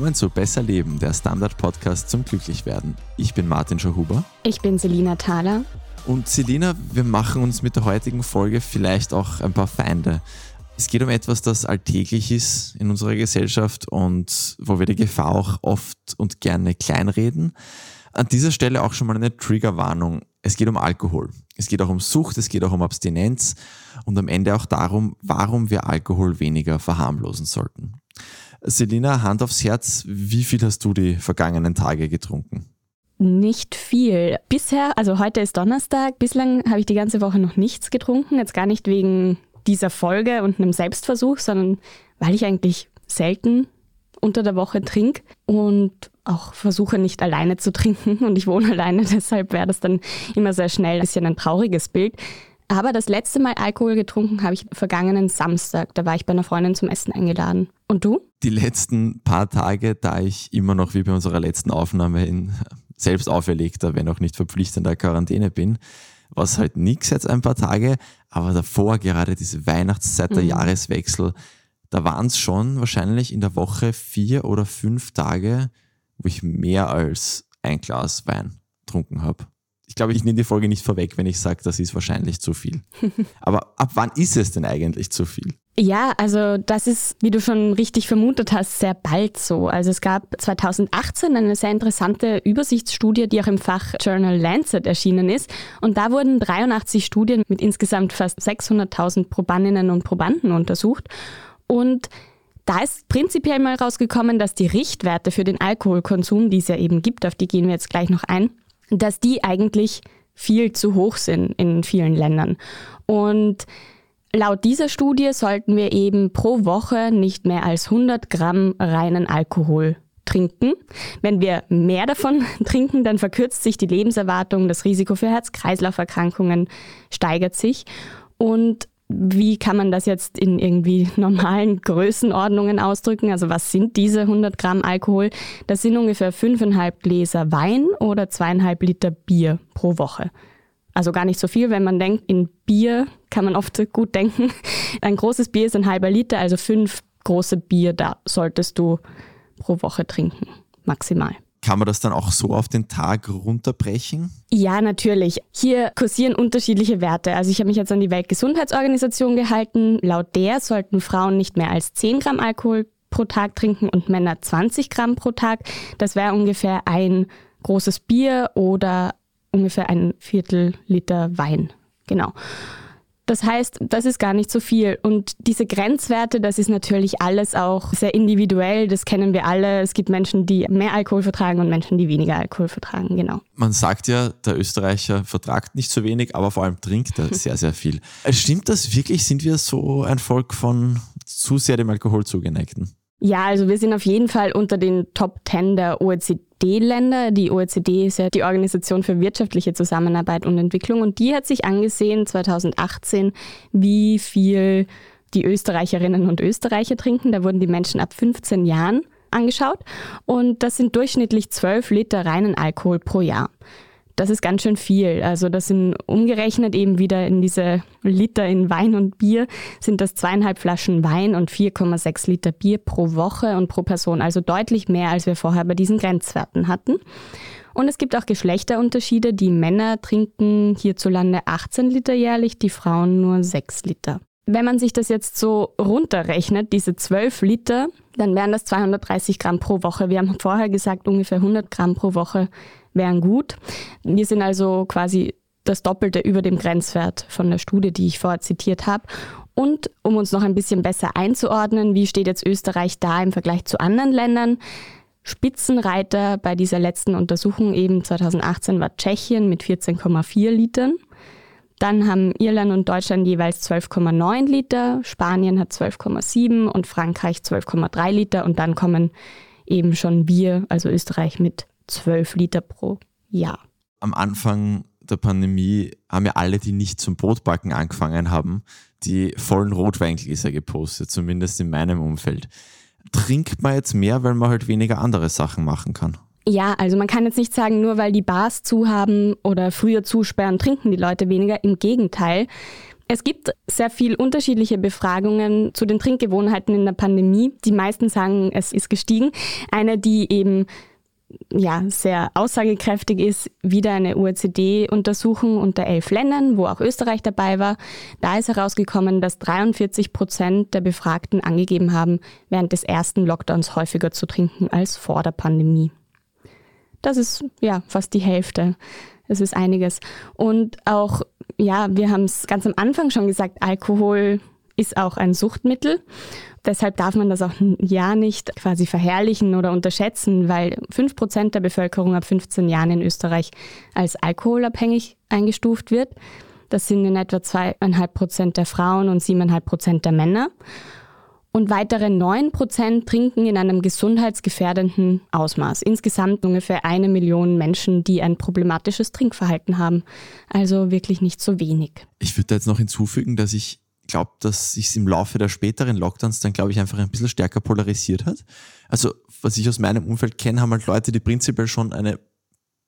Willkommen zu Besser Leben, der Standard-Podcast zum Glücklichwerden. Ich bin Martin Schauhuber. Ich bin Selina Thaler. Und Selina, wir machen uns mit der heutigen Folge vielleicht auch ein paar Feinde. Es geht um etwas, das alltäglich ist in unserer Gesellschaft und wo wir die Gefahr auch oft und gerne kleinreden. An dieser Stelle auch schon mal eine Triggerwarnung. Es geht um Alkohol. Es geht auch um Sucht, es geht auch um Abstinenz und am Ende auch darum, warum wir Alkohol weniger verharmlosen sollten. Selina, Hand aufs Herz, wie viel hast du die vergangenen Tage getrunken? Nicht viel. Bisher, also heute ist Donnerstag, bislang habe ich die ganze Woche noch nichts getrunken. Jetzt gar nicht wegen dieser Folge und einem Selbstversuch, sondern weil ich eigentlich selten unter der Woche trinke und auch versuche nicht alleine zu trinken und ich wohne alleine, deshalb wäre das dann immer sehr schnell ein bisschen ein trauriges Bild. Aber das letzte Mal Alkohol getrunken habe ich vergangenen Samstag. Da war ich bei einer Freundin zum Essen eingeladen. Und du? Die letzten paar Tage, da ich immer noch wie bei unserer letzten Aufnahme in selbst auferlegter, wenn auch nicht verpflichtender Quarantäne bin, was halt nichts jetzt ein paar Tage, aber davor gerade diese Weihnachtszeit, der mhm. Jahreswechsel, da waren es schon wahrscheinlich in der Woche vier oder fünf Tage, wo ich mehr als ein Glas Wein getrunken habe. Ich glaube, ich nehme die Folge nicht vorweg, wenn ich sage, das ist wahrscheinlich zu viel. Aber ab wann ist es denn eigentlich zu viel? Ja, also das ist, wie du schon richtig vermutet hast, sehr bald so. Also es gab 2018 eine sehr interessante Übersichtsstudie, die auch im Fach Journal Lancet erschienen ist. Und da wurden 83 Studien mit insgesamt fast 600.000 Probandinnen und Probanden untersucht. Und da ist prinzipiell mal rausgekommen, dass die Richtwerte für den Alkoholkonsum, die es ja eben gibt, auf die gehen wir jetzt gleich noch ein, dass die eigentlich viel zu hoch sind in vielen Ländern. Und laut dieser Studie sollten wir eben pro Woche nicht mehr als 100 Gramm reinen Alkohol trinken. Wenn wir mehr davon trinken, dann verkürzt sich die Lebenserwartung, das Risiko für Herz-Kreislauf-Erkrankungen steigert sich. Und wie kann man das jetzt in irgendwie normalen Größenordnungen ausdrücken? Also was sind diese 100 Gramm Alkohol? Das sind ungefähr 5,5 Gläser Wein oder 2,5 Liter Bier pro Woche. Also gar nicht so viel, wenn man denkt, in Bier kann man oft gut denken. Ein großes Bier ist ein halber Liter, also fünf große Bier da solltest du pro Woche trinken, maximal. Kann man das dann auch so auf den Tag runterbrechen? Ja, natürlich. Hier kursieren unterschiedliche Werte. Also ich habe mich jetzt an die Weltgesundheitsorganisation gehalten. Laut der sollten Frauen nicht mehr als 10 Gramm Alkohol pro Tag trinken und Männer 20 Gramm pro Tag. Das wäre ungefähr ein großes Bier oder ungefähr ein Viertel Liter Wein. Genau. Das heißt, das ist gar nicht so viel. Und diese Grenzwerte, das ist natürlich alles auch sehr individuell. Das kennen wir alle. Es gibt Menschen, die mehr Alkohol vertragen und Menschen, die weniger Alkohol vertragen. Genau. Man sagt ja, der Österreicher vertragt nicht so wenig, aber vor allem trinkt er sehr, sehr viel. Stimmt das wirklich? Sind wir so ein Volk von zu sehr dem Alkohol zugeneigten? Ja, also wir sind auf jeden Fall unter den Top 10 der OECD-Länder. Die OECD ist ja die Organisation für wirtschaftliche Zusammenarbeit und Entwicklung und die hat sich angesehen 2018, wie viel die Österreicherinnen und Österreicher trinken. Da wurden die Menschen ab 15 Jahren angeschaut und das sind durchschnittlich 12 Liter reinen Alkohol pro Jahr. Das ist ganz schön viel. Also das sind umgerechnet eben wieder in diese Liter in Wein und Bier sind das zweieinhalb Flaschen Wein und 4,6 Liter Bier pro Woche und pro Person. Also deutlich mehr, als wir vorher bei diesen Grenzwerten hatten. Und es gibt auch Geschlechterunterschiede. Die Männer trinken hierzulande 18 Liter jährlich, die Frauen nur 6 Liter. Wenn man sich das jetzt so runterrechnet, diese 12 Liter, dann wären das 230 Gramm pro Woche. Wir haben vorher gesagt, ungefähr 100 Gramm pro Woche wären gut. Wir sind also quasi das Doppelte über dem Grenzwert von der Studie, die ich vorher zitiert habe. Und um uns noch ein bisschen besser einzuordnen, wie steht jetzt Österreich da im Vergleich zu anderen Ländern? Spitzenreiter bei dieser letzten Untersuchung eben 2018 war Tschechien mit 14,4 Litern. Dann haben Irland und Deutschland jeweils 12,9 Liter, Spanien hat 12,7 und Frankreich 12,3 Liter und dann kommen eben schon wir, also Österreich mit 12 Liter pro Jahr. Am Anfang der Pandemie haben ja alle, die nicht zum Brotbacken angefangen haben, die vollen Rotweingläser gepostet, zumindest in meinem Umfeld. Trinkt man jetzt mehr, weil man halt weniger andere Sachen machen kann? Ja, also man kann jetzt nicht sagen, nur weil die Bars zu haben oder früher zusperren, trinken die Leute weniger. Im Gegenteil. Es gibt sehr viel unterschiedliche Befragungen zu den Trinkgewohnheiten in der Pandemie. Die meisten sagen, es ist gestiegen. Eine, die eben ja, sehr aussagekräftig ist, wieder eine OECD-Untersuchung unter elf Ländern, wo auch Österreich dabei war. Da ist herausgekommen, dass 43 Prozent der Befragten angegeben haben, während des ersten Lockdowns häufiger zu trinken als vor der Pandemie. Das ist ja fast die Hälfte. Es ist einiges. Und auch, ja, wir haben es ganz am Anfang schon gesagt, Alkohol ist auch ein Suchtmittel. Deshalb darf man das auch ja nicht quasi verherrlichen oder unterschätzen, weil 5% der Bevölkerung ab 15 Jahren in Österreich als alkoholabhängig eingestuft wird. Das sind in etwa 2,5% der Frauen und 7,5% der Männer. Und weitere 9% trinken in einem gesundheitsgefährdenden Ausmaß. Insgesamt ungefähr eine Million Menschen, die ein problematisches Trinkverhalten haben. Also wirklich nicht so wenig. Ich würde da jetzt noch hinzufügen, dass ich glaube, dass sich im Laufe der späteren Lockdowns dann, glaube ich, einfach ein bisschen stärker polarisiert hat. Also, was ich aus meinem Umfeld kenne, haben halt Leute, die prinzipiell schon einen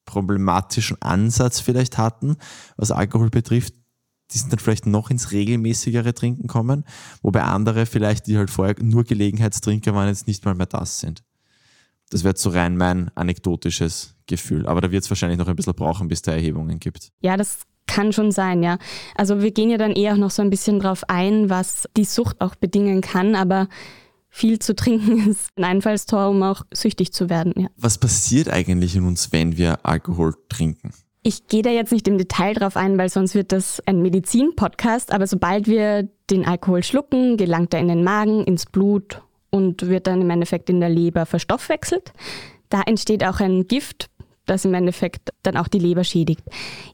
problematischen Ansatz vielleicht hatten, was Alkohol betrifft, die sind dann vielleicht noch ins regelmäßigere Trinken kommen, wobei andere vielleicht, die halt vorher nur Gelegenheitstrinker waren, jetzt nicht mal mehr das sind. Das wäre so rein mein anekdotisches Gefühl. Aber da wird es wahrscheinlich noch ein bisschen brauchen, bis da Erhebungen gibt. Ja, das kann schon sein, ja. Also wir gehen ja dann eher auch noch so ein bisschen drauf ein, was die Sucht auch bedingen kann, aber viel zu trinken ist ein Einfallstor, um auch süchtig zu werden. Ja. Was passiert eigentlich in uns, wenn wir Alkohol trinken? Ich gehe da jetzt nicht im Detail drauf ein, weil sonst wird das ein Medizin-Podcast, aber sobald wir den Alkohol schlucken, gelangt er in den Magen, ins Blut und wird dann im Endeffekt in der Leber verstoffwechselt. Da entsteht auch ein Gift, das im Endeffekt dann auch die Leber schädigt.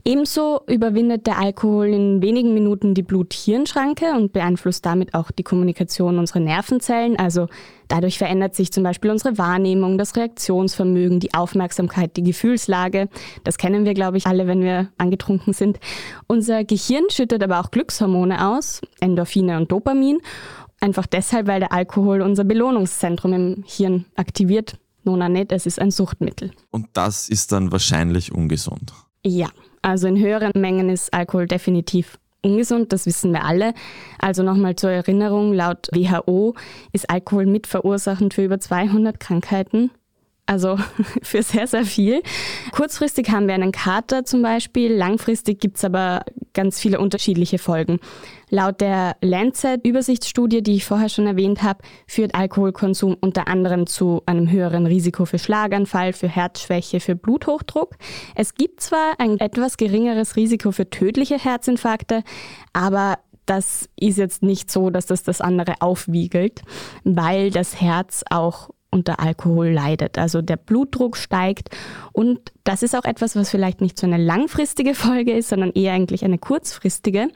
Ebenso überwindet der Alkohol in wenigen Minuten die Blut-Hirn-Schranke und beeinflusst damit auch die Kommunikation unserer Nervenzellen. Also dadurch verändert sich zum Beispiel unsere Wahrnehmung, das Reaktionsvermögen, die Aufmerksamkeit, die Gefühlslage. Das kennen wir, glaube ich, alle, wenn wir angetrunken sind. Unser Gehirn schüttet aber auch Glückshormone aus, Endorphine und Dopamin. Einfach deshalb, weil der Alkohol unser Belohnungszentrum im Hirn aktiviert Nona nicht, es ist ein Suchtmittel. Und das ist dann wahrscheinlich ungesund. Ja, also in höheren Mengen ist Alkohol definitiv ungesund, das wissen wir alle. Also nochmal zur Erinnerung, laut WHO ist Alkohol mitverursachend für über 200 Krankheiten. Also für sehr, sehr viel. Kurzfristig haben wir einen Kater zum Beispiel, langfristig gibt es aber ganz viele unterschiedliche Folgen. Laut der Lancet-Übersichtsstudie, die ich vorher schon erwähnt habe, führt Alkoholkonsum unter anderem zu einem höheren Risiko für Schlaganfall, für Herzschwäche, für Bluthochdruck. Es gibt zwar ein etwas geringeres Risiko für tödliche Herzinfarkte, aber das ist jetzt nicht so, dass das das andere aufwiegelt, weil das Herz auch unter Alkohol leidet. Also der Blutdruck steigt und das ist auch etwas, was vielleicht nicht so eine langfristige Folge ist, sondern eher eigentlich eine kurzfristige.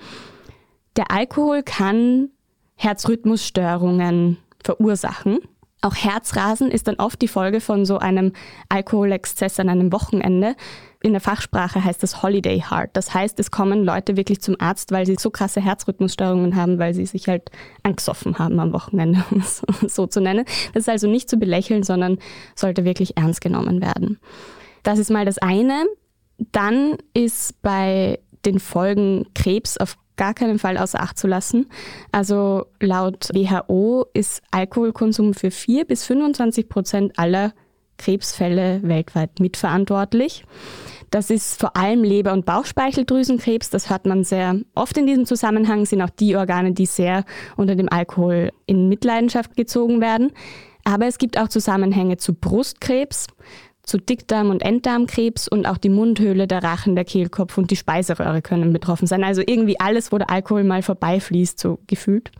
Der Alkohol kann Herzrhythmusstörungen verursachen. Auch Herzrasen ist dann oft die Folge von so einem Alkoholexzess an einem Wochenende. In der Fachsprache heißt das Holiday Heart. Das heißt, es kommen Leute wirklich zum Arzt, weil sie so krasse Herzrhythmusstörungen haben, weil sie sich halt angesoffen haben am Wochenende, um es so zu nennen. Das ist also nicht zu belächeln, sondern sollte wirklich ernst genommen werden. Das ist mal das eine. Dann ist bei den Folgen Krebs auf gar keinen Fall außer Acht zu lassen. Also laut WHO ist Alkoholkonsum für 4 bis 25 Prozent aller Krebsfälle weltweit mitverantwortlich. Das ist vor allem Leber- und Bauchspeicheldrüsenkrebs. Das hört man sehr oft in diesem Zusammenhang, sind auch die Organe, die sehr unter dem Alkohol in Mitleidenschaft gezogen werden. Aber es gibt auch Zusammenhänge zu Brustkrebs, zu Dickdarm- und Enddarmkrebs und auch die Mundhöhle, der Rachen, der Kehlkopf und die Speiseröhre können betroffen sein. Also irgendwie alles, wo der Alkohol mal vorbeifließt, so gefühlt.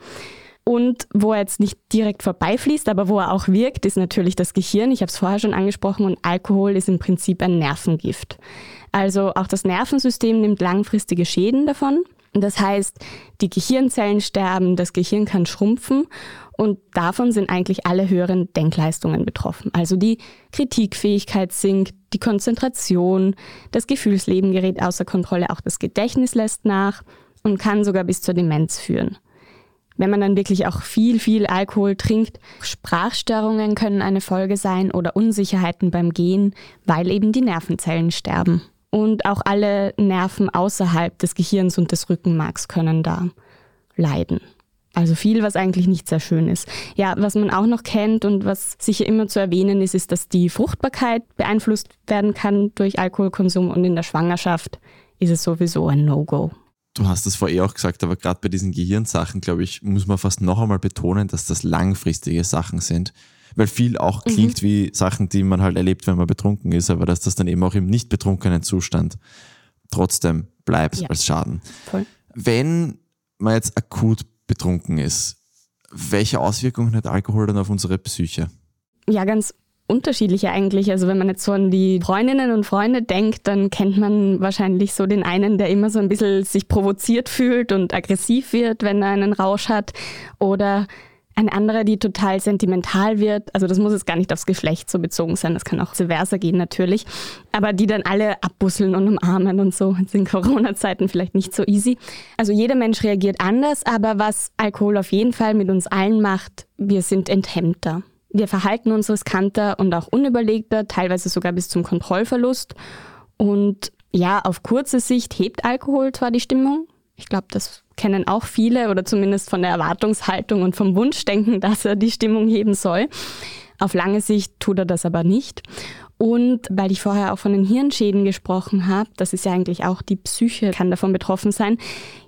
Und wo er jetzt nicht direkt vorbeifließt, aber wo er auch wirkt, ist natürlich das Gehirn. Ich habe es vorher schon angesprochen und Alkohol ist im Prinzip ein Nervengift. Also auch das Nervensystem nimmt langfristige Schäden davon. Das heißt, die Gehirnzellen sterben, das Gehirn kann schrumpfen und davon sind eigentlich alle höheren Denkleistungen betroffen. Also die Kritikfähigkeit sinkt, die Konzentration, das Gefühlsleben gerät außer Kontrolle, auch das Gedächtnis lässt nach und kann sogar bis zur Demenz führen. Wenn man dann wirklich auch viel, viel Alkohol trinkt, Sprachstörungen können eine Folge sein oder Unsicherheiten beim Gehen, weil eben die Nervenzellen sterben. und auch alle Nerven außerhalb des Gehirns und des Rückenmarks können da leiden. Also viel, was eigentlich nicht sehr schön ist. Ja, was man auch noch kennt und was sicher immer zu erwähnen ist, ist, dass die Fruchtbarkeit beeinflusst werden kann durch Alkoholkonsum und in der Schwangerschaft ist es sowieso ein No-Go. Du hast es vorher auch gesagt, aber gerade bei diesen Gehirnsachen, glaube ich, muss man fast noch einmal betonen, dass das langfristige Sachen sind. Weil viel auch mhm. klingt mhm. wie Sachen, die man halt erlebt, wenn man betrunken ist, aber dass das dann eben auch im nicht betrunkenen Zustand trotzdem bleibt ja. als Schaden. Voll. Wenn man jetzt akut betrunken ist, welche Auswirkungen hat Alkohol dann auf unsere Psyche? Ja, ganz unterschiedliche eigentlich. Also wenn man jetzt so an die Freundinnen und Freunde denkt, dann kennt man wahrscheinlich so den einen, der immer so ein bisschen sich provoziert fühlt und aggressiv wird, wenn er einen Rausch hat. Oder eine andere, die total sentimental wird. Also das muss jetzt gar nicht aufs Geschlecht so bezogen sein, das kann auch versa gehen natürlich. Aber die dann alle abbusseln und umarmen und so. Das in Corona-Zeiten vielleicht nicht so easy. Also jeder Mensch reagiert anders, aber was Alkohol auf jeden Fall mit uns allen macht, wir sind enthemmter. Wir verhalten uns riskanter und auch unüberlegter, teilweise sogar bis zum Kontrollverlust. Und ja, auf kurze Sicht hebt Alkohol zwar die Stimmung. Ich glaube, das kennen auch viele oder zumindest von der Erwartungshaltung und vom Wunschdenken, dass er die Stimmung heben soll. Auf lange Sicht tut er das aber nicht. Und weil ich vorher auch von den Hirnschäden gesprochen habe, das ist ja eigentlich auch die Psyche, kann davon betroffen sein,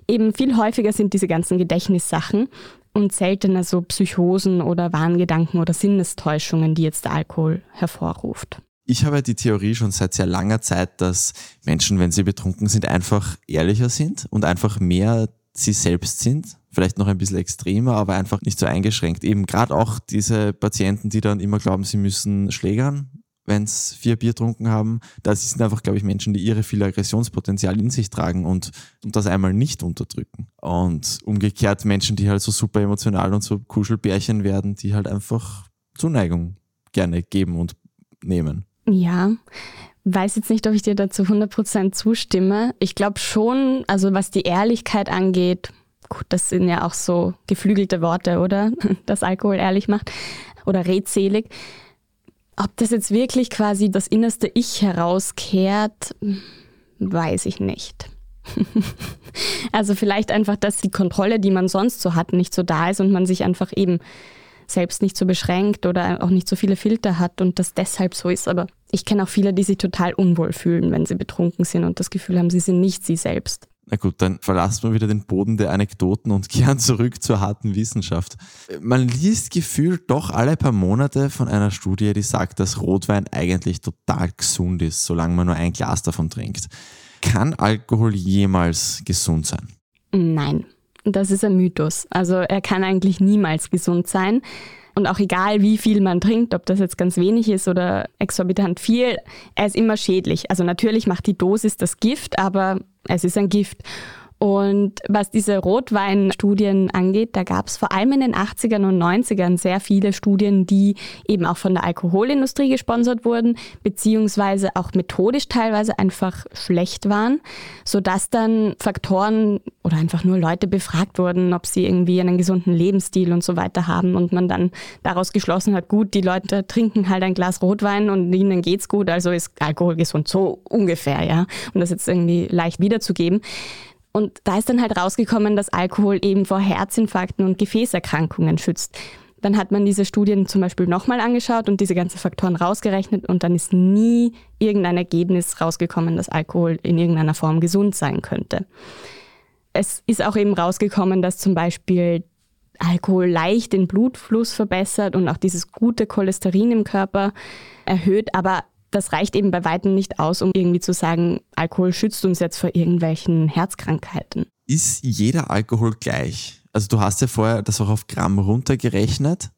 eben viel häufiger sind diese ganzen Gedächtnissachen und seltener so Psychosen oder Wahngedanken oder Sinnestäuschungen, die jetzt der Alkohol hervorruft. Ich habe die Theorie schon seit sehr langer Zeit, dass Menschen, wenn sie betrunken sind, einfach ehrlicher sind und einfach mehr sie selbst sind. Vielleicht noch ein bisschen extremer, aber einfach nicht so eingeschränkt. Eben gerade auch diese Patienten, die dann immer glauben, sie müssen schlägern, wenn sie vier Bier trunken haben. Das sind einfach, glaube ich, Menschen, die ihre viel Aggressionspotenzial in sich tragen und, und das einmal nicht unterdrücken. Und umgekehrt Menschen, die halt so super emotional und so Kuschelbärchen werden, die halt einfach Zuneigung gerne geben und nehmen. Ja, weiß jetzt nicht, ob ich dir dazu 100% zustimme. Ich glaube schon, also was die Ehrlichkeit angeht, gut, das sind ja auch so geflügelte Worte, oder? Dass Alkohol ehrlich macht oder redselig. Ob das jetzt wirklich quasi das innerste Ich herauskehrt, weiß ich nicht. also vielleicht einfach, dass die Kontrolle, die man sonst so hat, nicht so da ist und man sich einfach eben selbst nicht so beschränkt oder auch nicht so viele Filter hat und das deshalb so ist. Aber ich kenne auch viele, die sich total unwohl fühlen, wenn sie betrunken sind und das Gefühl haben, sie sind nicht sie selbst. Na gut, dann verlassen wir wieder den Boden der Anekdoten und kehren zurück zur harten Wissenschaft. Man liest gefühlt doch alle paar Monate von einer Studie, die sagt, dass Rotwein eigentlich total gesund ist, solange man nur ein Glas davon trinkt. Kann Alkohol jemals gesund sein? Nein, das ist ein Mythos. Also er kann eigentlich niemals gesund sein. Und auch egal, wie viel man trinkt, ob das jetzt ganz wenig ist oder exorbitant viel, er ist immer schädlich. Also natürlich macht die Dosis das Gift, aber es ist ein Gift. Und was diese Rotweinstudien angeht, da gab es vor allem in den 80ern und 90ern sehr viele Studien, die eben auch von der Alkoholindustrie gesponsert wurden, beziehungsweise auch methodisch teilweise einfach schlecht waren, sodass dann Faktoren oder einfach nur Leute befragt wurden, ob sie irgendwie einen gesunden Lebensstil und so weiter haben und man dann daraus geschlossen hat, gut, die Leute trinken halt ein Glas Rotwein und ihnen geht's gut, also ist Alkohol gesund, so ungefähr, ja, um das jetzt irgendwie leicht wiederzugeben. Und da ist dann halt rausgekommen, dass Alkohol eben vor Herzinfarkten und Gefäßerkrankungen schützt. Dann hat man diese Studien zum Beispiel nochmal angeschaut und diese ganzen Faktoren rausgerechnet und dann ist nie irgendein Ergebnis rausgekommen, dass Alkohol in irgendeiner Form gesund sein könnte. Es ist auch eben rausgekommen, dass zum Beispiel Alkohol leicht den Blutfluss verbessert und auch dieses gute Cholesterin im Körper erhöht, aber das reicht eben bei weitem nicht aus, um irgendwie zu sagen, Alkohol schützt uns jetzt vor irgendwelchen Herzkrankheiten. Ist jeder Alkohol gleich? Also du hast ja vorher das auch auf Gramm runtergerechnet,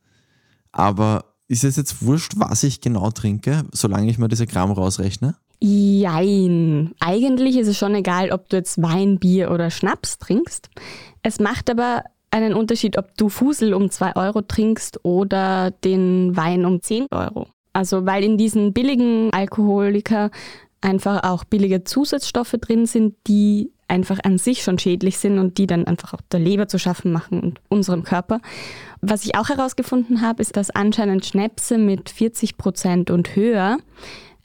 aber ist es jetzt wurscht, was ich genau trinke, solange ich mir diese Gramm rausrechne? Jein. Eigentlich ist es schon egal, ob du jetzt Wein, Bier oder Schnaps trinkst. Es macht aber einen Unterschied, ob du Fusel um 2 Euro trinkst oder den Wein um 10 Euro. Also weil in diesen billigen Alkoholiker einfach auch billige Zusatzstoffe drin sind, die einfach an sich schon schädlich sind und die dann einfach auch der Leber zu schaffen machen und unserem Körper. Was ich auch herausgefunden habe, ist, dass anscheinend Schnäpse mit 40 Prozent und höher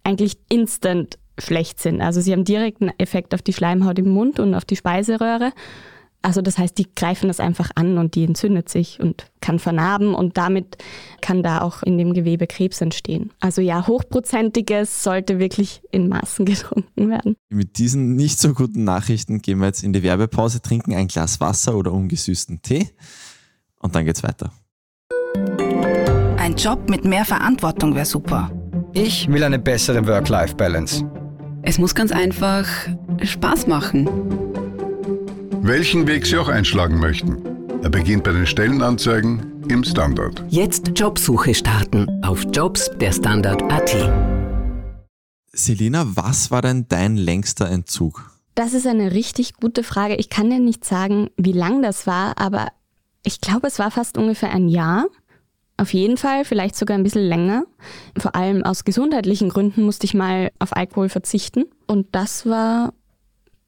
eigentlich instant schlecht sind. Also sie haben direkten Effekt auf die Schleimhaut im Mund und auf die Speiseröhre. Also das heißt, die greifen das einfach an und die entzündet sich und kann vernarben und damit kann da auch in dem Gewebe Krebs entstehen. Also ja, hochprozentiges sollte wirklich in Maßen getrunken werden. Mit diesen nicht so guten Nachrichten gehen wir jetzt in die Werbepause, trinken ein Glas Wasser oder ungesüßten Tee und dann geht's weiter. Ein Job mit mehr Verantwortung wäre super. Ich will eine bessere Work-Life-Balance. Es muss ganz einfach Spaß machen. Welchen Weg Sie auch einschlagen möchten. Er beginnt bei den Stellenanzeigen im Standard. Jetzt Jobsuche starten auf Jobs der Standard.at. Selina, was war denn dein längster Entzug? Das ist eine richtig gute Frage. Ich kann dir nicht sagen, wie lang das war, aber ich glaube, es war fast ungefähr ein Jahr. Auf jeden Fall, vielleicht sogar ein bisschen länger. Vor allem aus gesundheitlichen Gründen musste ich mal auf Alkohol verzichten. Und das war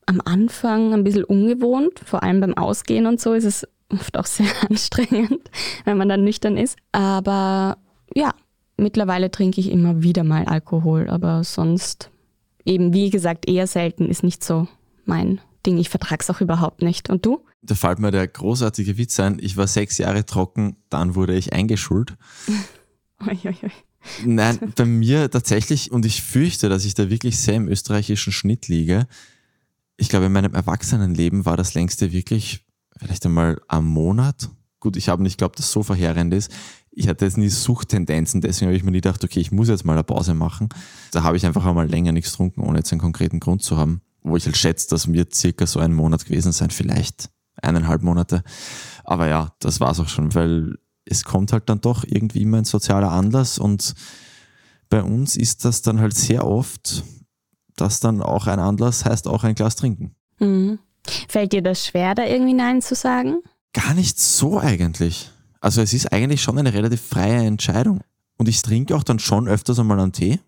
am Anfang ein bisschen ungewohnt, vor allem beim Ausgehen und so ist es oft auch sehr anstrengend, wenn man dann nüchtern ist. Aber ja, mittlerweile trinke ich immer wieder mal Alkohol, aber sonst eben, wie gesagt, eher selten ist nicht so mein Ding. Ich vertrage es auch überhaupt nicht. Und du? Da fällt mir der großartige Witz ein. Ich war sechs Jahre trocken, dann wurde ich eingeschult. oi, oi, oi. Nein, bei mir tatsächlich, und ich fürchte, dass ich da wirklich sehr im österreichischen Schnitt liege, ich glaube, in meinem Erwachsenenleben war das längste wirklich vielleicht einmal am Monat. Gut, ich habe nicht glaubt, dass das so verheerend ist. Ich hatte jetzt nie Suchttendenzen, deswegen habe ich mir nie gedacht, okay, ich muss jetzt mal eine Pause machen. Da habe ich einfach einmal länger nichts getrunken, ohne jetzt einen konkreten Grund zu haben. Wo ich halt schätze, dass mir circa so ein Monat gewesen sein, vielleicht eineinhalb Monate. Aber ja, das war es auch schon, weil es kommt halt dann doch irgendwie immer ein sozialer Anlass und bei uns ist das dann halt sehr oft das dann auch ein Anlass heißt auch ein Glas trinken. Mhm. Fällt dir das schwer, da irgendwie Nein zu sagen? Gar nicht so eigentlich. Also es ist eigentlich schon eine relativ freie Entscheidung. Und ich trinke auch dann schon öfters einmal einen Tee,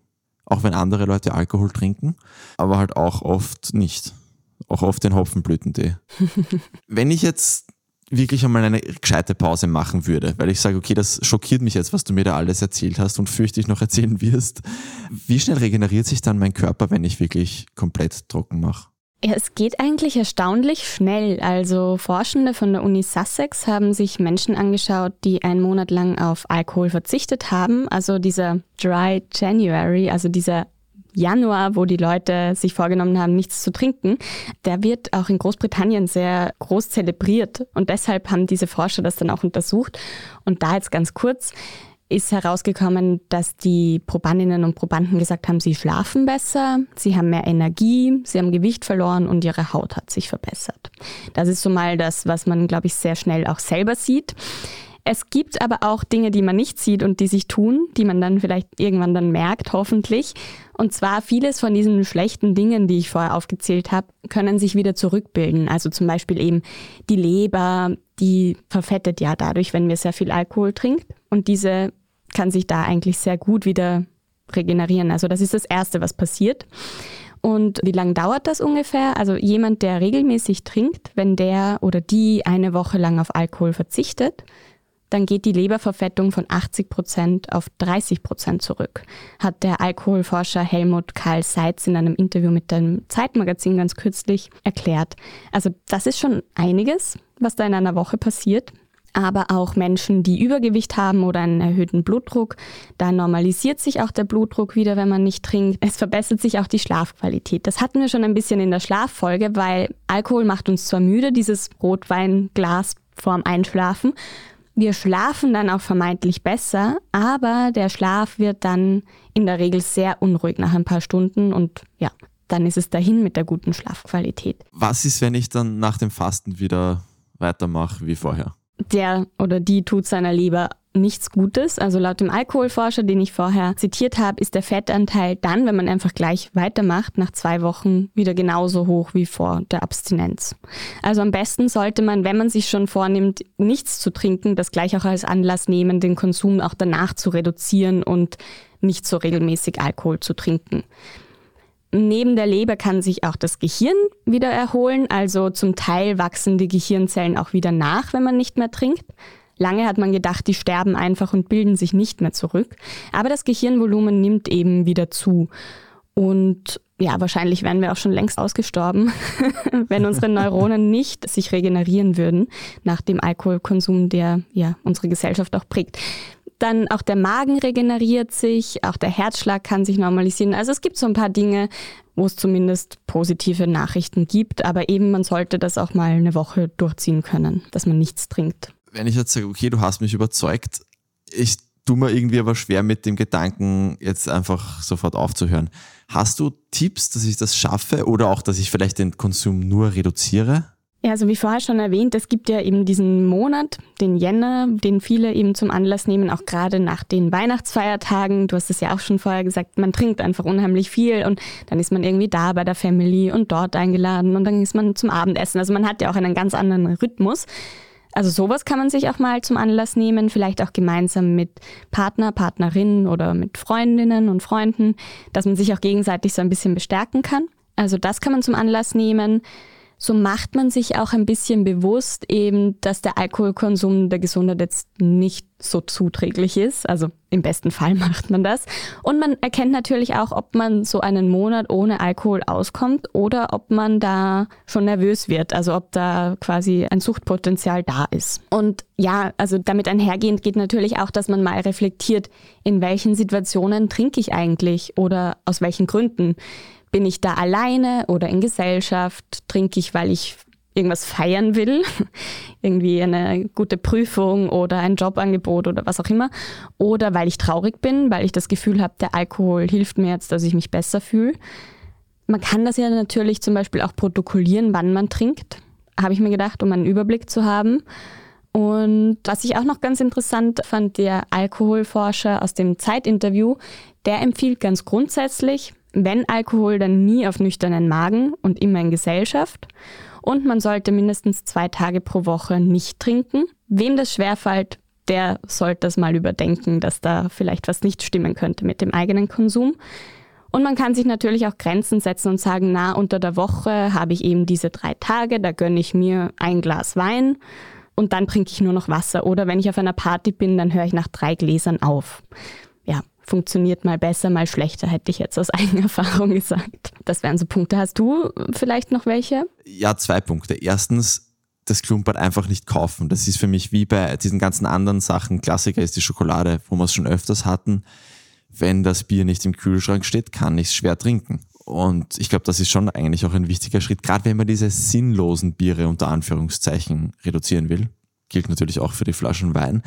auch wenn andere Leute Alkohol trinken, aber halt auch oft nicht. Auch oft den Hopfenblütentee. wenn ich jetzt wirklich einmal eine gescheite Pause machen würde, weil ich sage, okay, das schockiert mich jetzt, was du mir da alles erzählt hast und fürchte ich noch erzählen wirst. Wie schnell regeneriert sich dann mein Körper, wenn ich wirklich komplett trocken mache? Ja, es geht eigentlich erstaunlich schnell. Also Forschende von der Uni Sussex haben sich Menschen angeschaut, die einen Monat lang auf Alkohol verzichtet haben. Also dieser Dry January, also dieser Januar, wo die Leute sich vorgenommen haben, nichts zu trinken, der wird auch in Großbritannien sehr groß zelebriert. Und deshalb haben diese Forscher das dann auch untersucht. Und da jetzt ganz kurz ist herausgekommen, dass die Probandinnen und Probanden gesagt haben, sie schlafen besser, sie haben mehr Energie, sie haben Gewicht verloren und ihre Haut hat sich verbessert. Das ist so mal das, was man, glaube ich, sehr schnell auch selber sieht. Es gibt aber auch Dinge, die man nicht sieht und die sich tun, die man dann vielleicht irgendwann dann merkt, hoffentlich. Und zwar vieles von diesen schlechten Dingen, die ich vorher aufgezählt habe, können sich wieder zurückbilden. Also zum Beispiel eben die Leber, die verfettet ja dadurch, wenn wir sehr viel Alkohol trinkt. Und diese kann sich da eigentlich sehr gut wieder regenerieren. Also das ist das Erste, was passiert. Und wie lange dauert das ungefähr? Also jemand, der regelmäßig trinkt, wenn der oder die eine Woche lang auf Alkohol verzichtet, dann geht die Leberverfettung von 80 Prozent auf 30 Prozent zurück, hat der Alkoholforscher Helmut Karl Seitz in einem Interview mit dem Zeitmagazin ganz kürzlich erklärt. Also das ist schon einiges, was da in einer Woche passiert. Aber auch Menschen, die Übergewicht haben oder einen erhöhten Blutdruck, da normalisiert sich auch der Blutdruck wieder, wenn man nicht trinkt. Es verbessert sich auch die Schlafqualität. Das hatten wir schon ein bisschen in der Schlaffolge, weil Alkohol macht uns zwar müde, dieses Rotweinglas vorm Einschlafen, wir schlafen dann auch vermeintlich besser, aber der Schlaf wird dann in der Regel sehr unruhig nach ein paar Stunden und ja, dann ist es dahin mit der guten Schlafqualität. Was ist, wenn ich dann nach dem Fasten wieder weitermache wie vorher? Der oder die tut seiner Leber nichts Gutes. Also laut dem Alkoholforscher, den ich vorher zitiert habe, ist der Fettanteil dann, wenn man einfach gleich weitermacht, nach zwei Wochen wieder genauso hoch wie vor der Abstinenz. Also am besten sollte man, wenn man sich schon vornimmt, nichts zu trinken, das gleich auch als Anlass nehmen, den Konsum auch danach zu reduzieren und nicht so regelmäßig Alkohol zu trinken. Neben der Leber kann sich auch das Gehirn wieder erholen, also zum Teil wachsen die Gehirnzellen auch wieder nach, wenn man nicht mehr trinkt. Lange hat man gedacht, die sterben einfach und bilden sich nicht mehr zurück. Aber das Gehirnvolumen nimmt eben wieder zu. Und ja, wahrscheinlich wären wir auch schon längst ausgestorben, wenn unsere Neuronen nicht sich regenerieren würden nach dem Alkoholkonsum, der ja unsere Gesellschaft auch prägt. Dann auch der Magen regeneriert sich, auch der Herzschlag kann sich normalisieren. Also es gibt so ein paar Dinge, wo es zumindest positive Nachrichten gibt, aber eben man sollte das auch mal eine Woche durchziehen können, dass man nichts trinkt. Wenn ich jetzt sage, okay, du hast mich überzeugt, ich tue mir irgendwie aber schwer mit dem Gedanken, jetzt einfach sofort aufzuhören. Hast du Tipps, dass ich das schaffe oder auch, dass ich vielleicht den Konsum nur reduziere? Ja, also wie vorher schon erwähnt, es gibt ja eben diesen Monat, den Jänner, den viele eben zum Anlass nehmen, auch gerade nach den Weihnachtsfeiertagen. Du hast es ja auch schon vorher gesagt, man trinkt einfach unheimlich viel und dann ist man irgendwie da bei der Family und dort eingeladen und dann ist man zum Abendessen. Also man hat ja auch einen ganz anderen Rhythmus. Also sowas kann man sich auch mal zum Anlass nehmen, vielleicht auch gemeinsam mit Partner, Partnerinnen oder mit Freundinnen und Freunden, dass man sich auch gegenseitig so ein bisschen bestärken kann. Also das kann man zum Anlass nehmen so macht man sich auch ein bisschen bewusst eben, dass der Alkoholkonsum der Gesundheit jetzt nicht so zuträglich ist. Also im besten Fall macht man das. Und man erkennt natürlich auch, ob man so einen Monat ohne Alkohol auskommt oder ob man da schon nervös wird. Also ob da quasi ein Suchtpotenzial da ist. Und ja, also damit einhergehend geht natürlich auch, dass man mal reflektiert, in welchen Situationen trinke ich eigentlich oder aus welchen Gründen. Bin ich da alleine oder in Gesellschaft? Trinke ich, weil ich irgendwas feiern will, irgendwie eine gute Prüfung oder ein Jobangebot oder was auch immer, oder weil ich traurig bin, weil ich das Gefühl habe, der Alkohol hilft mir jetzt, dass ich mich besser fühle. Man kann das ja natürlich zum Beispiel auch protokollieren, wann man trinkt, habe ich mir gedacht, um einen Überblick zu haben. Und was ich auch noch ganz interessant fand, der Alkoholforscher aus dem Zeitinterview, der empfiehlt ganz grundsätzlich, wenn Alkohol, dann nie auf nüchternen Magen und immer in Gesellschaft. Und man sollte mindestens zwei Tage pro Woche nicht trinken. Wem das schwerfällt, der sollte das mal überdenken, dass da vielleicht was nicht stimmen könnte mit dem eigenen Konsum. Und man kann sich natürlich auch Grenzen setzen und sagen, na, unter der Woche habe ich eben diese drei Tage, da gönne ich mir ein Glas Wein und dann trinke ich nur noch Wasser. Oder wenn ich auf einer Party bin, dann höre ich nach drei Gläsern auf funktioniert mal besser, mal schlechter, hätte ich jetzt aus eigener Erfahrung gesagt. Das wären so Punkte. Hast du vielleicht noch welche? Ja, zwei Punkte. Erstens, das Klumpert einfach nicht kaufen. Das ist für mich wie bei diesen ganzen anderen Sachen. Klassiker ist die Schokolade, wo wir es schon öfters hatten. Wenn das Bier nicht im Kühlschrank steht, kann ich es schwer trinken. Und ich glaube, das ist schon eigentlich auch ein wichtiger Schritt, gerade wenn man diese sinnlosen Biere unter Anführungszeichen reduzieren will. Gilt natürlich auch für die Flaschen Wein.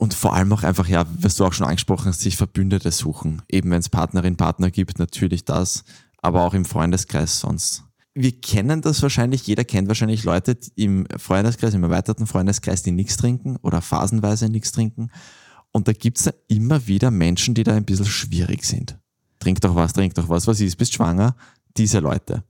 Und vor allem auch einfach, ja, was du auch schon angesprochen hast, sich Verbündete suchen. Eben wenn es Partnerin, Partner gibt, natürlich das, aber auch im Freundeskreis sonst. Wir kennen das wahrscheinlich, jeder kennt wahrscheinlich Leute im Freundeskreis, im erweiterten Freundeskreis, die nichts trinken oder phasenweise nichts trinken. Und da gibt's da immer wieder Menschen, die da ein bisschen schwierig sind. Trink doch was, trink doch was, was ist, bist schwanger? Diese Leute.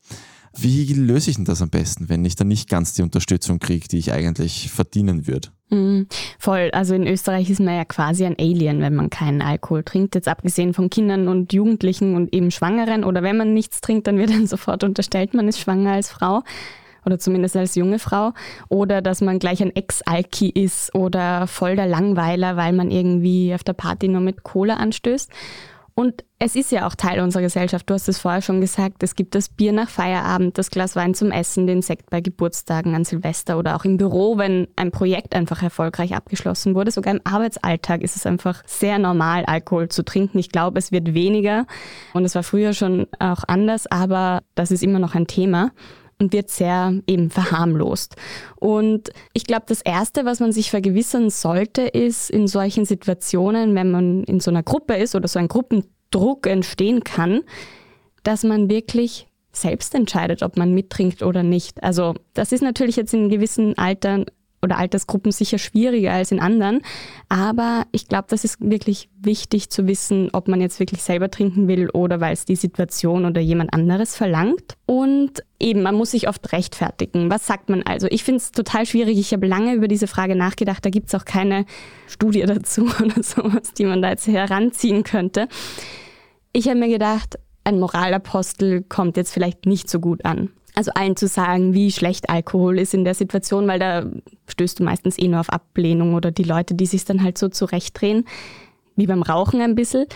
Wie löse ich denn das am besten, wenn ich dann nicht ganz die Unterstützung kriege, die ich eigentlich verdienen würde? Mhm, voll. Also in Österreich ist man ja quasi ein Alien, wenn man keinen Alkohol trinkt. Jetzt abgesehen von Kindern und Jugendlichen und eben Schwangeren. Oder wenn man nichts trinkt, dann wird dann sofort unterstellt, man ist schwanger als Frau oder zumindest als junge Frau, oder dass man gleich ein Ex-Alki ist oder voll der Langweiler, weil man irgendwie auf der Party nur mit Cola anstößt. Und es ist ja auch Teil unserer Gesellschaft. Du hast es vorher schon gesagt. Es gibt das Bier nach Feierabend, das Glas Wein zum Essen, den Sekt bei Geburtstagen an Silvester oder auch im Büro, wenn ein Projekt einfach erfolgreich abgeschlossen wurde. Sogar im Arbeitsalltag ist es einfach sehr normal, Alkohol zu trinken. Ich glaube, es wird weniger. Und es war früher schon auch anders, aber das ist immer noch ein Thema und wird sehr eben verharmlost. Und ich glaube, das Erste, was man sich vergewissern sollte, ist in solchen Situationen, wenn man in so einer Gruppe ist oder so ein Gruppendruck entstehen kann, dass man wirklich selbst entscheidet, ob man mittrinkt oder nicht. Also das ist natürlich jetzt in gewissen Altern oder Altersgruppen sicher schwieriger als in anderen. Aber ich glaube, das ist wirklich wichtig zu wissen, ob man jetzt wirklich selber trinken will oder weil es die Situation oder jemand anderes verlangt. Und eben, man muss sich oft rechtfertigen. Was sagt man also? Ich finde es total schwierig. Ich habe lange über diese Frage nachgedacht. Da gibt es auch keine Studie dazu oder sowas, die man da jetzt heranziehen könnte. Ich habe mir gedacht, ein Moralapostel kommt jetzt vielleicht nicht so gut an. Also allen zu sagen, wie schlecht Alkohol ist in der Situation, weil da stößt du meistens eh nur auf Ablehnung oder die Leute, die sich dann halt so zurechtdrehen, wie beim Rauchen ein bisschen.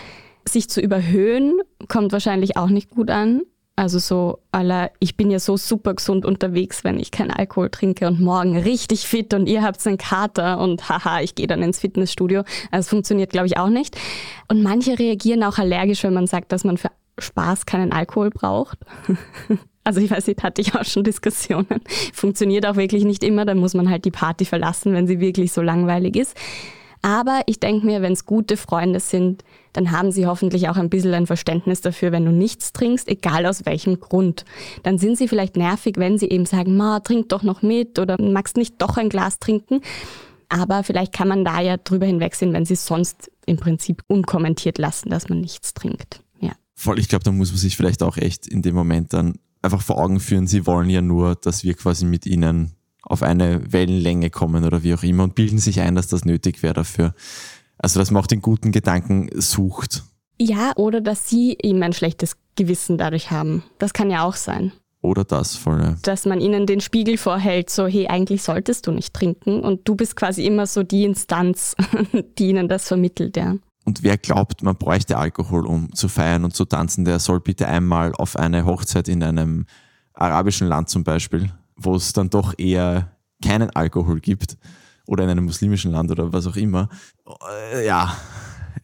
Sich zu überhöhen, kommt wahrscheinlich auch nicht gut an. Also so aller, ich bin ja so super gesund unterwegs, wenn ich keinen Alkohol trinke und morgen richtig fit und ihr habt einen Kater und haha, ich gehe dann ins Fitnessstudio. Also funktioniert, glaube ich, auch nicht. Und manche reagieren auch allergisch, wenn man sagt, dass man für Spaß keinen Alkohol braucht. Also ich weiß nicht, hatte ich auch schon Diskussionen. Funktioniert auch wirklich nicht immer, dann muss man halt die Party verlassen, wenn sie wirklich so langweilig ist. Aber ich denke mir, wenn es gute Freunde sind, dann haben sie hoffentlich auch ein bisschen ein Verständnis dafür, wenn du nichts trinkst, egal aus welchem Grund. Dann sind sie vielleicht nervig, wenn sie eben sagen, ma, trink doch noch mit oder magst nicht doch ein Glas trinken. Aber vielleicht kann man da ja drüber hinwegsehen, wenn sie es sonst im Prinzip unkommentiert lassen, dass man nichts trinkt. Ja. Voll, ich glaube, da muss man sich vielleicht auch echt in dem Moment dann einfach vor Augen führen, sie wollen ja nur, dass wir quasi mit ihnen auf eine Wellenlänge kommen oder wie auch immer und bilden sich ein, dass das nötig wäre dafür. Also, dass man auch den guten Gedanken sucht. Ja, oder dass sie eben ein schlechtes Gewissen dadurch haben. Das kann ja auch sein. Oder das voll. Ja. Dass man ihnen den Spiegel vorhält, so, hey, eigentlich solltest du nicht trinken. Und du bist quasi immer so die Instanz, die ihnen das vermittelt, ja. Und wer glaubt, man bräuchte Alkohol, um zu feiern und zu tanzen, der soll bitte einmal auf eine Hochzeit in einem arabischen Land zum Beispiel wo es dann doch eher keinen Alkohol gibt oder in einem muslimischen Land oder was auch immer. Äh, ja,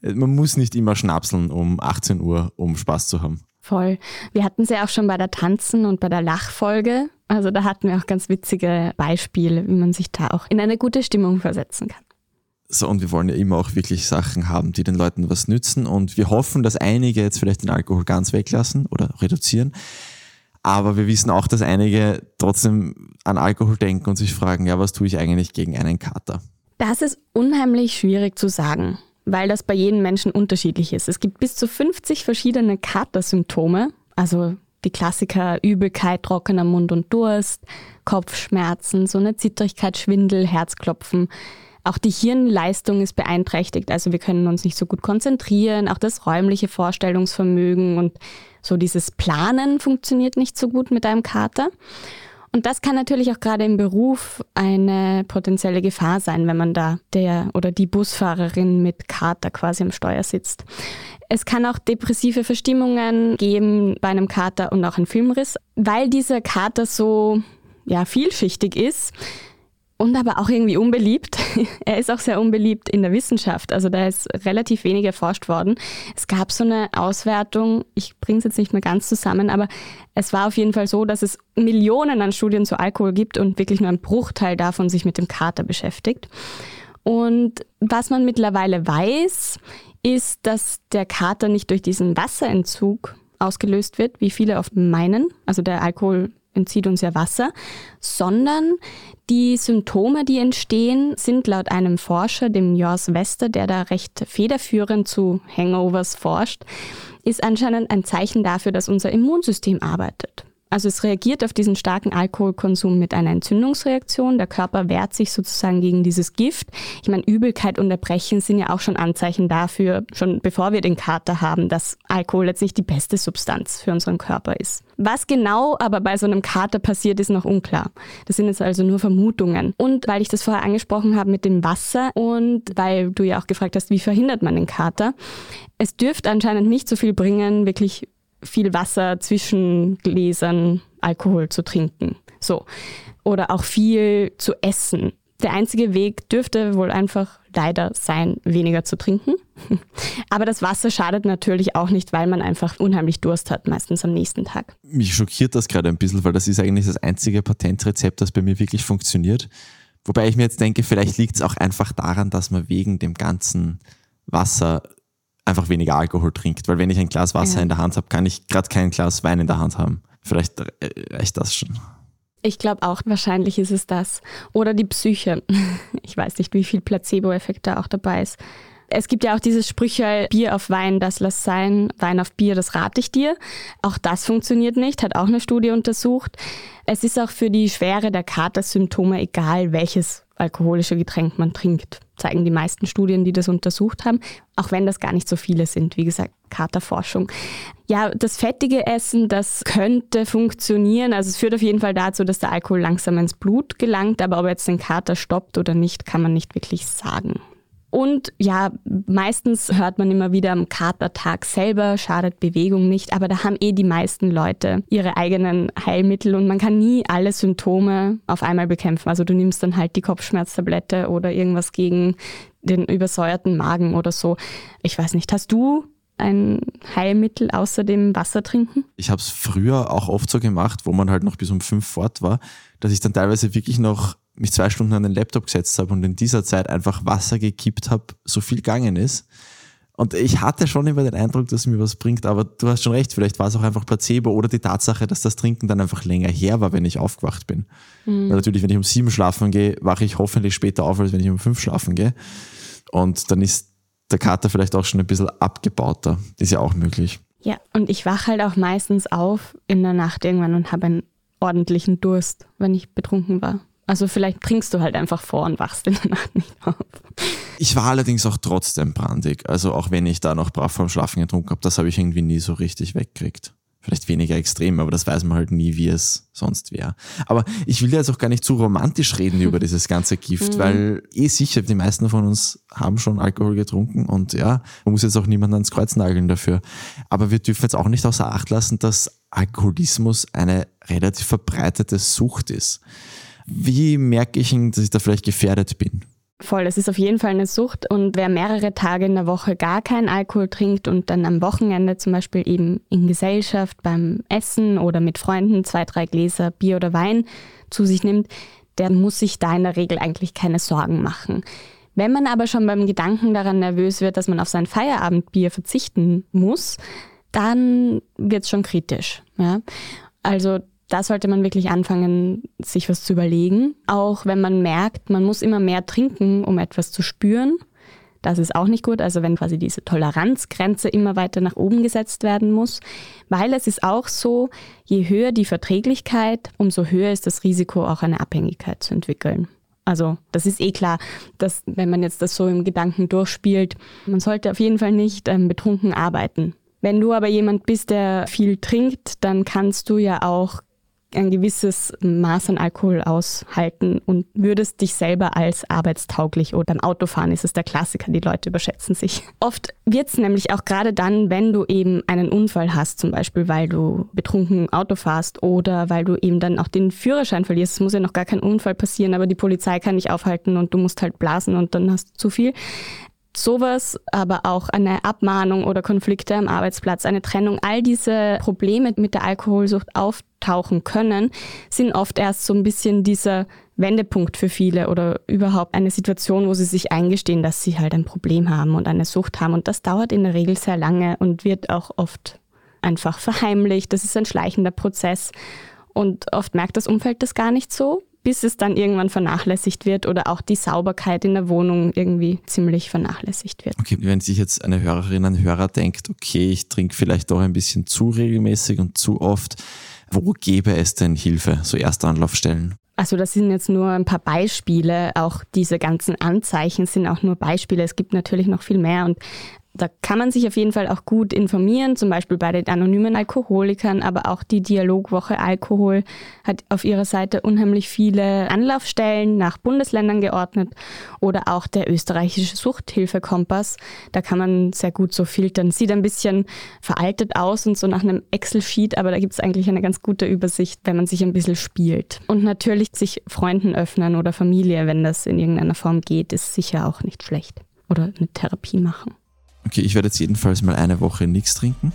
man muss nicht immer schnapseln um 18 Uhr, um Spaß zu haben. Voll. Wir hatten es ja auch schon bei der Tanzen und bei der Lachfolge. Also da hatten wir auch ganz witzige Beispiele, wie man sich da auch in eine gute Stimmung versetzen kann. So, und wir wollen ja immer auch wirklich Sachen haben, die den Leuten was nützen. Und wir hoffen, dass einige jetzt vielleicht den Alkohol ganz weglassen oder reduzieren. Aber wir wissen auch, dass einige trotzdem an Alkohol denken und sich fragen, ja, was tue ich eigentlich gegen einen Kater? Das ist unheimlich schwierig zu sagen, weil das bei jedem Menschen unterschiedlich ist. Es gibt bis zu 50 verschiedene Katersymptome, also die Klassiker Übelkeit, trockener Mund und Durst, Kopfschmerzen, so eine Zittrigkeit, Schwindel, Herzklopfen. Auch die Hirnleistung ist beeinträchtigt, also wir können uns nicht so gut konzentrieren, auch das räumliche Vorstellungsvermögen und so dieses Planen funktioniert nicht so gut mit einem Kater. Und das kann natürlich auch gerade im Beruf eine potenzielle Gefahr sein, wenn man da der oder die Busfahrerin mit Kater quasi am Steuer sitzt. Es kann auch depressive Verstimmungen geben bei einem Kater und auch einen Filmriss, weil dieser Kater so ja, vielschichtig ist und aber auch irgendwie unbeliebt. er ist auch sehr unbeliebt in der Wissenschaft. Also da ist relativ wenig erforscht worden. Es gab so eine Auswertung, ich bringe es jetzt nicht mehr ganz zusammen, aber es war auf jeden Fall so, dass es Millionen an Studien zu Alkohol gibt und wirklich nur ein Bruchteil davon sich mit dem Kater beschäftigt. Und was man mittlerweile weiß, ist, dass der Kater nicht durch diesen Wasserentzug ausgelöst wird, wie viele oft meinen. Also der Alkohol entzieht uns ja Wasser, sondern die Symptome, die entstehen, sind laut einem Forscher, dem Jors Wester, der da recht federführend zu Hangovers forscht, ist anscheinend ein Zeichen dafür, dass unser Immunsystem arbeitet. Also es reagiert auf diesen starken Alkoholkonsum mit einer Entzündungsreaktion. Der Körper wehrt sich sozusagen gegen dieses Gift. Ich meine, Übelkeit und Erbrechen sind ja auch schon Anzeichen dafür, schon bevor wir den Kater haben, dass Alkohol jetzt nicht die beste Substanz für unseren Körper ist. Was genau aber bei so einem Kater passiert, ist noch unklar. Das sind jetzt also nur Vermutungen. Und weil ich das vorher angesprochen habe mit dem Wasser und weil du ja auch gefragt hast, wie verhindert man den Kater, es dürfte anscheinend nicht so viel bringen, wirklich viel Wasser zwischen Gläsern Alkohol zu trinken. So. Oder auch viel zu essen. Der einzige Weg dürfte wohl einfach leider sein, weniger zu trinken. Aber das Wasser schadet natürlich auch nicht, weil man einfach unheimlich Durst hat, meistens am nächsten Tag. Mich schockiert das gerade ein bisschen, weil das ist eigentlich das einzige Patentrezept, das bei mir wirklich funktioniert. Wobei ich mir jetzt denke, vielleicht liegt es auch einfach daran, dass man wegen dem ganzen Wasser einfach weniger Alkohol trinkt. Weil wenn ich ein Glas Wasser ja. in der Hand habe, kann ich gerade kein Glas Wein in der Hand haben. Vielleicht reicht das schon. Ich glaube auch, wahrscheinlich ist es das. Oder die Psyche. Ich weiß nicht, wie viel Placebo-Effekt da auch dabei ist. Es gibt ja auch diese Sprüche, Bier auf Wein, das lass sein, Wein auf Bier, das rate ich dir. Auch das funktioniert nicht, hat auch eine Studie untersucht. Es ist auch für die Schwere der Katersymptome egal, welches alkoholische Getränk man trinkt, zeigen die meisten Studien, die das untersucht haben, auch wenn das gar nicht so viele sind. Wie gesagt, Katerforschung. Ja, das fettige Essen, das könnte funktionieren. Also es führt auf jeden Fall dazu, dass der Alkohol langsam ins Blut gelangt, aber ob jetzt den Kater stoppt oder nicht, kann man nicht wirklich sagen. Und ja, meistens hört man immer wieder am Katertag selber, schadet Bewegung nicht, aber da haben eh die meisten Leute ihre eigenen Heilmittel und man kann nie alle Symptome auf einmal bekämpfen. Also du nimmst dann halt die Kopfschmerztablette oder irgendwas gegen den übersäuerten Magen oder so. Ich weiß nicht, hast du ein Heilmittel außer dem Wasser trinken? Ich habe es früher auch oft so gemacht, wo man halt noch bis um fünf fort war, dass ich dann teilweise wirklich noch mich zwei Stunden an den Laptop gesetzt habe und in dieser Zeit einfach Wasser gekippt habe, so viel gegangen ist. Und ich hatte schon immer den Eindruck, dass es mir was bringt, aber du hast schon recht, vielleicht war es auch einfach Placebo oder die Tatsache, dass das Trinken dann einfach länger her war, wenn ich aufgewacht bin. Mhm. Weil natürlich, wenn ich um sieben schlafen gehe, wache ich hoffentlich später auf, als wenn ich um fünf schlafen gehe. Und dann ist der Kater vielleicht auch schon ein bisschen abgebauter. Ist ja auch möglich. Ja, und ich wache halt auch meistens auf in der Nacht irgendwann und habe einen ordentlichen Durst, wenn ich betrunken war. Also vielleicht trinkst du halt einfach vor und wachst in der Nacht nicht auf. Ich war allerdings auch trotzdem brandig. Also auch wenn ich da noch brav vorm Schlafen getrunken habe, das habe ich irgendwie nie so richtig weggekriegt. Vielleicht weniger extrem, aber das weiß man halt nie, wie es sonst wäre. Aber ich will jetzt auch gar nicht zu romantisch reden über dieses ganze Gift, mhm. weil eh sicher, die meisten von uns haben schon Alkohol getrunken und ja, man muss jetzt auch niemanden ans Kreuz nageln dafür. Aber wir dürfen jetzt auch nicht außer Acht lassen, dass Alkoholismus eine relativ verbreitete Sucht ist. Wie merke ich, dass ich da vielleicht gefährdet bin? Voll, es ist auf jeden Fall eine Sucht und wer mehrere Tage in der Woche gar keinen Alkohol trinkt und dann am Wochenende zum Beispiel eben in Gesellschaft beim Essen oder mit Freunden zwei, drei Gläser Bier oder Wein zu sich nimmt, der muss sich da in der Regel eigentlich keine Sorgen machen. Wenn man aber schon beim Gedanken daran nervös wird, dass man auf sein Feierabendbier verzichten muss, dann wird es schon kritisch. Ja? Also da sollte man wirklich anfangen, sich was zu überlegen. Auch wenn man merkt, man muss immer mehr trinken, um etwas zu spüren. Das ist auch nicht gut. Also wenn quasi diese Toleranzgrenze immer weiter nach oben gesetzt werden muss. Weil es ist auch so, je höher die Verträglichkeit, umso höher ist das Risiko, auch eine Abhängigkeit zu entwickeln. Also das ist eh klar, dass wenn man jetzt das so im Gedanken durchspielt, man sollte auf jeden Fall nicht ähm, betrunken arbeiten. Wenn du aber jemand bist, der viel trinkt, dann kannst du ja auch ein gewisses Maß an Alkohol aushalten und würdest dich selber als arbeitstauglich oder beim Autofahren ist es der Klassiker, die Leute überschätzen sich. Oft wird es nämlich auch gerade dann, wenn du eben einen Unfall hast, zum Beispiel weil du betrunken Auto fährst oder weil du eben dann auch den Führerschein verlierst. Es muss ja noch gar kein Unfall passieren, aber die Polizei kann dich aufhalten und du musst halt blasen und dann hast du zu viel. Sowas, aber auch eine Abmahnung oder Konflikte am Arbeitsplatz, eine Trennung, all diese Probleme mit der Alkoholsucht auftauchen können, sind oft erst so ein bisschen dieser Wendepunkt für viele oder überhaupt eine Situation, wo sie sich eingestehen, dass sie halt ein Problem haben und eine Sucht haben. Und das dauert in der Regel sehr lange und wird auch oft einfach verheimlicht. Das ist ein schleichender Prozess. Und oft merkt das Umfeld das gar nicht so bis es dann irgendwann vernachlässigt wird oder auch die Sauberkeit in der Wohnung irgendwie ziemlich vernachlässigt wird. Okay, wenn sich jetzt eine Hörerin, ein Hörer denkt, okay, ich trinke vielleicht doch ein bisschen zu regelmäßig und zu oft, wo gäbe es denn Hilfe, so erste Anlaufstellen? Also das sind jetzt nur ein paar Beispiele. Auch diese ganzen Anzeichen sind auch nur Beispiele. Es gibt natürlich noch viel mehr. Und da kann man sich auf jeden Fall auch gut informieren, zum Beispiel bei den anonymen Alkoholikern, aber auch die Dialogwoche Alkohol hat auf ihrer Seite unheimlich viele Anlaufstellen nach Bundesländern geordnet oder auch der österreichische Suchthilfekompass. Da kann man sehr gut so filtern. Sieht ein bisschen veraltet aus und so nach einem Excel-Sheet, aber da gibt es eigentlich eine ganz gute Übersicht, wenn man sich ein bisschen spielt. Und natürlich sich Freunden öffnen oder Familie, wenn das in irgendeiner Form geht, ist sicher auch nicht schlecht. Oder eine Therapie machen. Okay, ich werde jetzt jedenfalls mal eine Woche nichts trinken.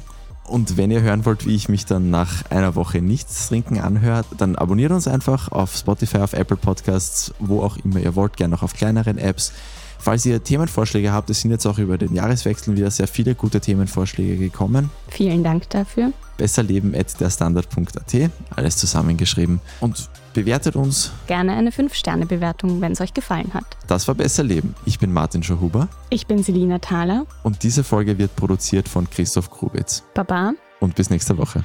Und wenn ihr hören wollt, wie ich mich dann nach einer Woche nichts trinken anhört, dann abonniert uns einfach auf Spotify, auf Apple Podcasts, wo auch immer ihr wollt, gerne auch auf kleineren Apps. Falls ihr Themenvorschläge habt, es sind jetzt auch über den Jahreswechsel wieder sehr viele gute Themenvorschläge gekommen. Vielen Dank dafür. Besserleben.derstandard.at, alles zusammengeschrieben. Und bewertet uns. Gerne eine 5-Sterne-Bewertung, wenn es euch gefallen hat. Das war Besser Leben. Ich bin Martin Schauhuber. Ich bin Selina Thaler. Und diese Folge wird produziert von Christoph Krubitz. Baba. Und bis nächste Woche.